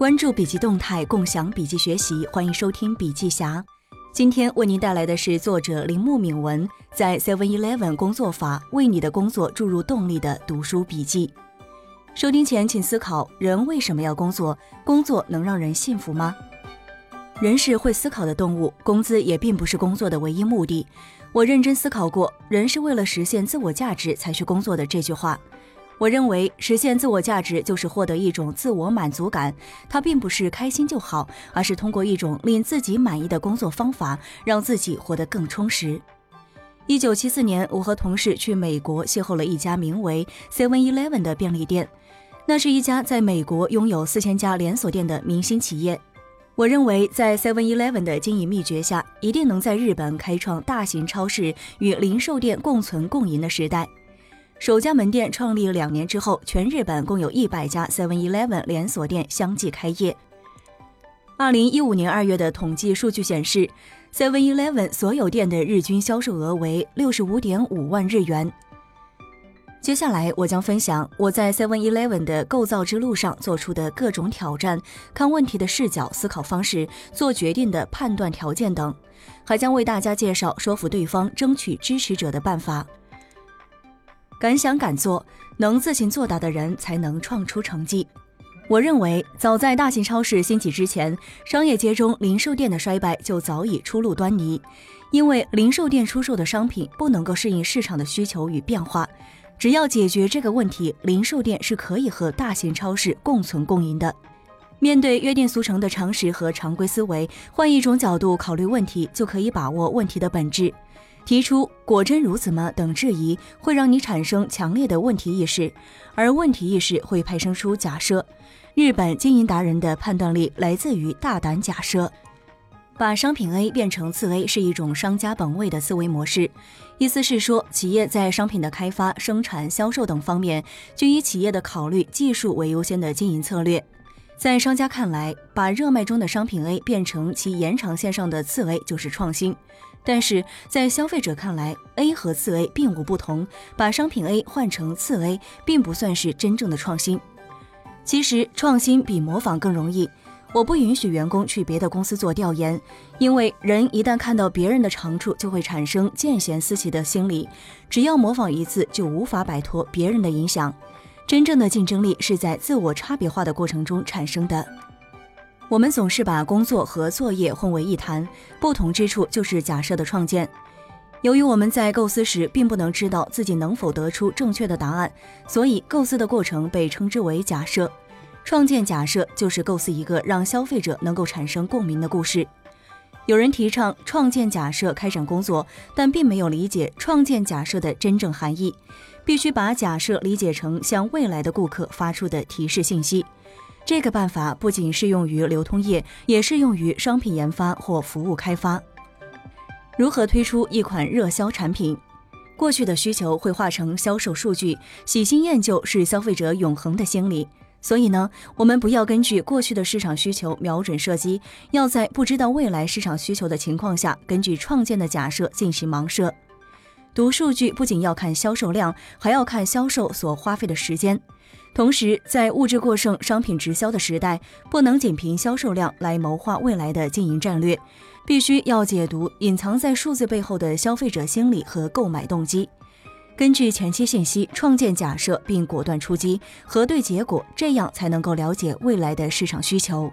关注笔记动态，共享笔记学习，欢迎收听笔记侠。今天为您带来的是作者铃木敏文在 Seven Eleven 工作法为你的工作注入动力的读书笔记。收听前请思考：人为什么要工作？工作能让人幸福吗？人是会思考的动物，工资也并不是工作的唯一目的。我认真思考过，人是为了实现自我价值才去工作的这句话。我认为实现自我价值就是获得一种自我满足感，它并不是开心就好，而是通过一种令自己满意的工作方法，让自己活得更充实。一九七四年，我和同事去美国邂逅了一家名为 Seven Eleven 的便利店，那是一家在美国拥有四千家连锁店的明星企业。我认为，在 Seven Eleven 的经营秘诀下，一定能在日本开创大型超市与零售店共存共赢的时代。首家门店创立两年之后，全日本共有一百家 Seven Eleven 连锁店相继开业。二零一五年二月的统计数据显示，Seven Eleven 所有店的日均销售额为六十五点五万日元。接下来，我将分享我在 Seven Eleven 的构造之路上做出的各种挑战、看问题的视角、思考方式、做决定的判断条件等，还将为大家介绍说服对方、争取支持者的办法。敢想敢做，能自行作答的人才能创出成绩。我认为，早在大型超市兴起之前，商业街中零售店的衰败就早已初露端倪。因为零售店出售的商品不能够适应市场的需求与变化。只要解决这个问题，零售店是可以和大型超市共存共赢的。面对约定俗成的常识和常规思维，换一种角度考虑问题，就可以把握问题的本质。提出“果真如此吗”等质疑，会让你产生强烈的问题意识，而问题意识会派生出假设。日本经营达人的判断力来自于大胆假设。把商品 A 变成次 A 是一种商家本位的思维模式，意思是说，企业在商品的开发、生产、销售等方面，均以企业的考虑技术为优先的经营策略。在商家看来，把热卖中的商品 A 变成其延长线上的次 A 就是创新。但是在消费者看来，A 和次 A 并无不同，把商品 A 换成次 A 并不算是真正的创新。其实创新比模仿更容易。我不允许员工去别的公司做调研，因为人一旦看到别人的长处，就会产生见贤思齐的心理，只要模仿一次，就无法摆脱别人的影响。真正的竞争力是在自我差别化的过程中产生的。我们总是把工作和作业混为一谈，不同之处就是假设的创建。由于我们在构思时并不能知道自己能否得出正确的答案，所以构思的过程被称之为假设。创建假设就是构思一个让消费者能够产生共鸣的故事。有人提倡创建假设开展工作，但并没有理解创建假设的真正含义。必须把假设理解成向未来的顾客发出的提示信息。这个办法不仅适用于流通业，也适用于商品研发或服务开发。如何推出一款热销产品？过去的需求会化成销售数据，喜新厌旧是消费者永恒的心理。所以呢，我们不要根据过去的市场需求瞄准射击，要在不知道未来市场需求的情况下，根据创建的假设进行盲射。读数据不仅要看销售量，还要看销售所花费的时间。同时，在物质过剩、商品直销的时代，不能仅凭销售量来谋划未来的经营战略，必须要解读隐藏在数字背后的消费者心理和购买动机。根据前期信息创建假设，并果断出击，核对结果，这样才能够了解未来的市场需求。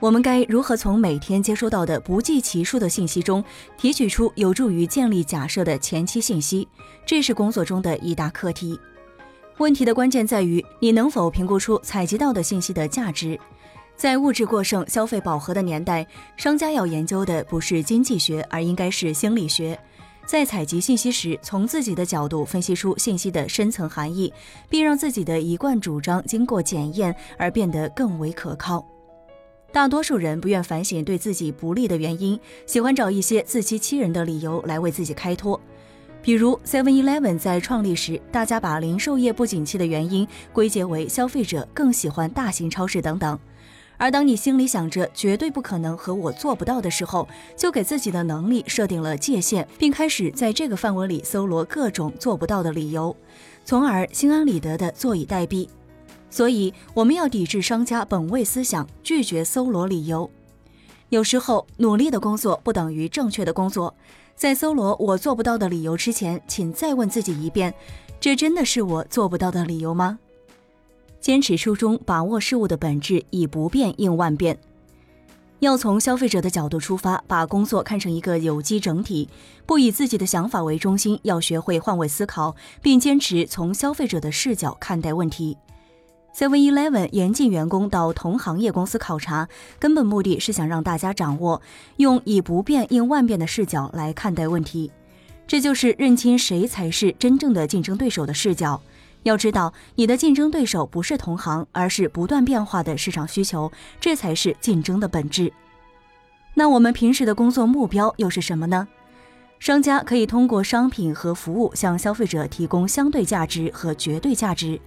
我们该如何从每天接收到的不计其数的信息中提取出有助于建立假设的前期信息？这是工作中的一大课题。问题的关键在于你能否评估出采集到的信息的价值。在物质过剩、消费饱和的年代，商家要研究的不是经济学，而应该是心理学。在采集信息时，从自己的角度分析出信息的深层含义，并让自己的一贯主张经过检验而变得更为可靠。大多数人不愿反省对自己不利的原因，喜欢找一些自欺欺人的理由来为自己开脱。比如 Seven Eleven 在创立时，大家把零售业不景气的原因归结为消费者更喜欢大型超市等等。而当你心里想着绝对不可能和我做不到的时候，就给自己的能力设定了界限，并开始在这个范围里搜罗各种做不到的理由，从而心安理得的坐以待毙。所以我们要抵制商家本位思想，拒绝搜罗理由。有时候，努力的工作不等于正确的工作。在搜罗我做不到的理由之前，请再问自己一遍：这真的是我做不到的理由吗？坚持书中，把握事物的本质，以不变应万变。要从消费者的角度出发，把工作看成一个有机整体，不以自己的想法为中心。要学会换位思考，并坚持从消费者的视角看待问题。Seven Eleven 严禁员工到同行业公司考察，根本目的是想让大家掌握用以不变应万变的视角来看待问题。这就是认清谁才是真正的竞争对手的视角。要知道，你的竞争对手不是同行，而是不断变化的市场需求，这才是竞争的本质。那我们平时的工作目标又是什么呢？商家可以通过商品和服务向消费者提供相对价值和绝对价值。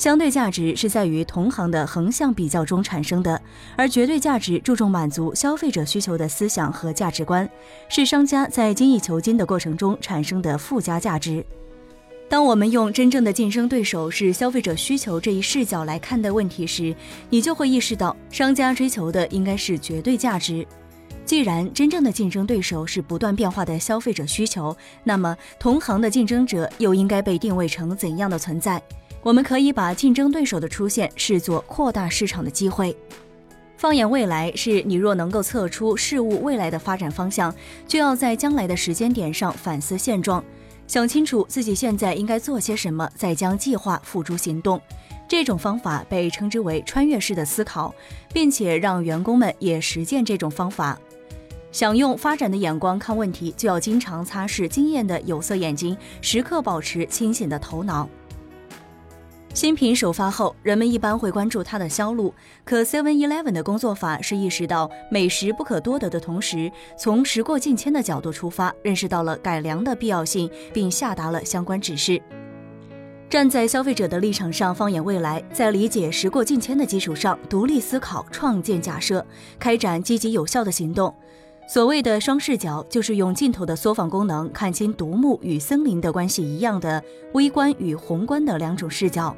相对价值是在于同行的横向比较中产生的，而绝对价值注重满足消费者需求的思想和价值观，是商家在精益求精的过程中产生的附加价值。当我们用真正的竞争对手是消费者需求这一视角来看待问题时，你就会意识到，商家追求的应该是绝对价值。既然真正的竞争对手是不断变化的消费者需求，那么同行的竞争者又应该被定位成怎样的存在？我们可以把竞争对手的出现视作扩大市场的机会。放眼未来，是你若能够测出事物未来的发展方向，就要在将来的时间点上反思现状。想清楚自己现在应该做些什么，再将计划付诸行动。这种方法被称之为穿越式的思考，并且让员工们也实践这种方法。想用发展的眼光看问题，就要经常擦拭经验的有色眼睛，时刻保持清醒的头脑。新品首发后，人们一般会关注它的销路。可 Seven Eleven 的工作法是意识到美食不可多得的同时，从时过境迁的角度出发，认识到了改良的必要性，并下达了相关指示。站在消费者的立场上，放眼未来，在理解时过境迁的基础上，独立思考，创建假设，开展积极有效的行动。所谓的双视角，就是用镜头的缩放功能看清独木与森林的关系一样的微观与宏观的两种视角。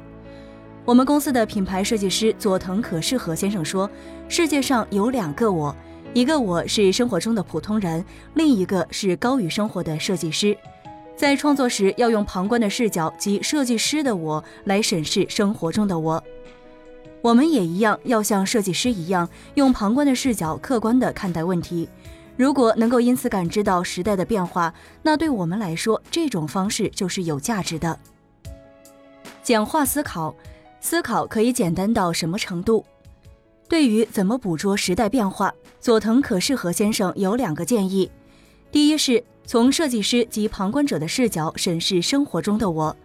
我们公司的品牌设计师佐藤可士和先生说：“世界上有两个我，一个我是生活中的普通人，另一个是高于生活的设计师。在创作时，要用旁观的视角及设计师的我来审视生活中的我。我们也一样，要像设计师一样，用旁观的视角客观地看待问题。”如果能够因此感知到时代的变化，那对我们来说，这种方式就是有价值的。简化思考，思考可以简单到什么程度？对于怎么捕捉时代变化，佐藤可士和先生有两个建议：第一是从设计师及旁观者的视角审视生活中的我；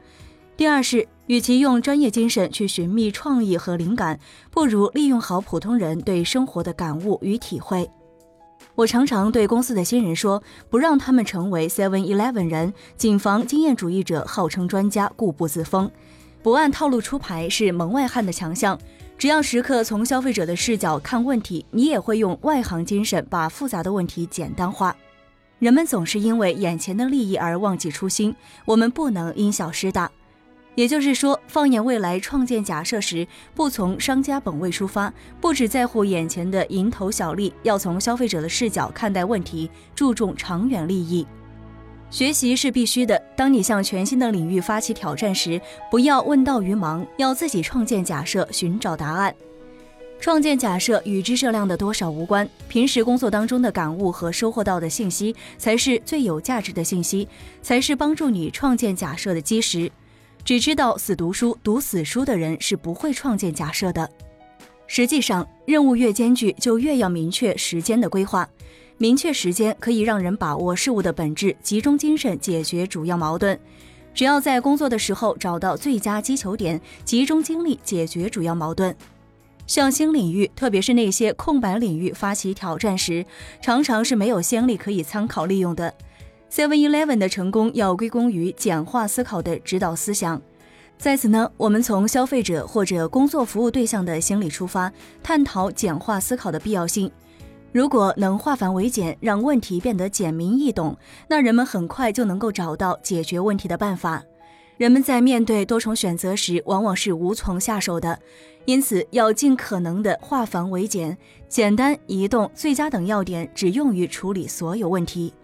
第二是，与其用专业精神去寻觅创意和灵感，不如利用好普通人对生活的感悟与体会。我常常对公司的新人说，不让他们成为 Seven Eleven 人，谨防经验主义者号称专家，固步自封，不按套路出牌是门外汉的强项。只要时刻从消费者的视角看问题，你也会用外行精神把复杂的问题简单化。人们总是因为眼前的利益而忘记初心，我们不能因小失大。也就是说，放眼未来，创建假设时，不从商家本位出发，不只在乎眼前的蝇头小利，要从消费者的视角看待问题，注重长远利益。学习是必须的。当你向全新的领域发起挑战时，不要问道于盲，要自己创建假设，寻找答案。创建假设与知识量的多少无关，平时工作当中的感悟和收获到的信息，才是最有价值的信息，才是帮助你创建假设的基石。只知道死读书、读死书的人是不会创建假设的。实际上，任务越艰巨，就越要明确时间的规划。明确时间可以让人把握事物的本质，集中精神解决主要矛盾。只要在工作的时候找到最佳击球点，集中精力解决主要矛盾。向新领域，特别是那些空白领域发起挑战时，常常是没有先例可以参考利用的。Seven Eleven 的成功要归功于简化思考的指导思想。在此呢，我们从消费者或者工作服务对象的心理出发，探讨简化思考的必要性。如果能化繁为简，让问题变得简明易懂，那人们很快就能够找到解决问题的办法。人们在面对多重选择时，往往是无从下手的，因此要尽可能的化繁为简，简单、移动、最佳等要点只用于处理所有问题。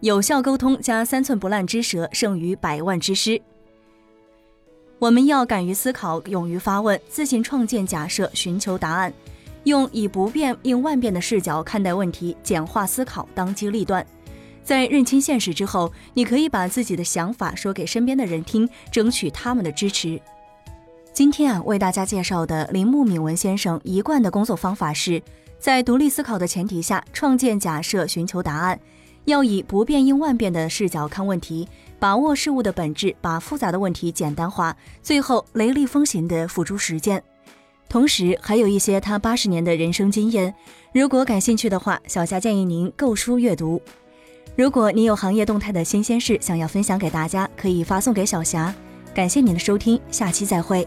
有效沟通加三寸不烂之舌，胜于百万之师。我们要敢于思考，勇于发问，自行创建假设，寻求答案，用以不变应万变的视角看待问题，简化思考，当机立断。在认清现实之后，你可以把自己的想法说给身边的人听，争取他们的支持。今天啊，为大家介绍的铃木敏文先生一贯的工作方法是，在独立思考的前提下，创建假设，寻求答案，要以不变应万变的视角看问题，把握事物的本质，把复杂的问题简单化，最后雷厉风行的付诸实践。同时，还有一些他八十年的人生经验。如果感兴趣的话，小霞建议您购书阅读。如果你有行业动态的新鲜事想要分享给大家，可以发送给小霞。感谢您的收听，下期再会。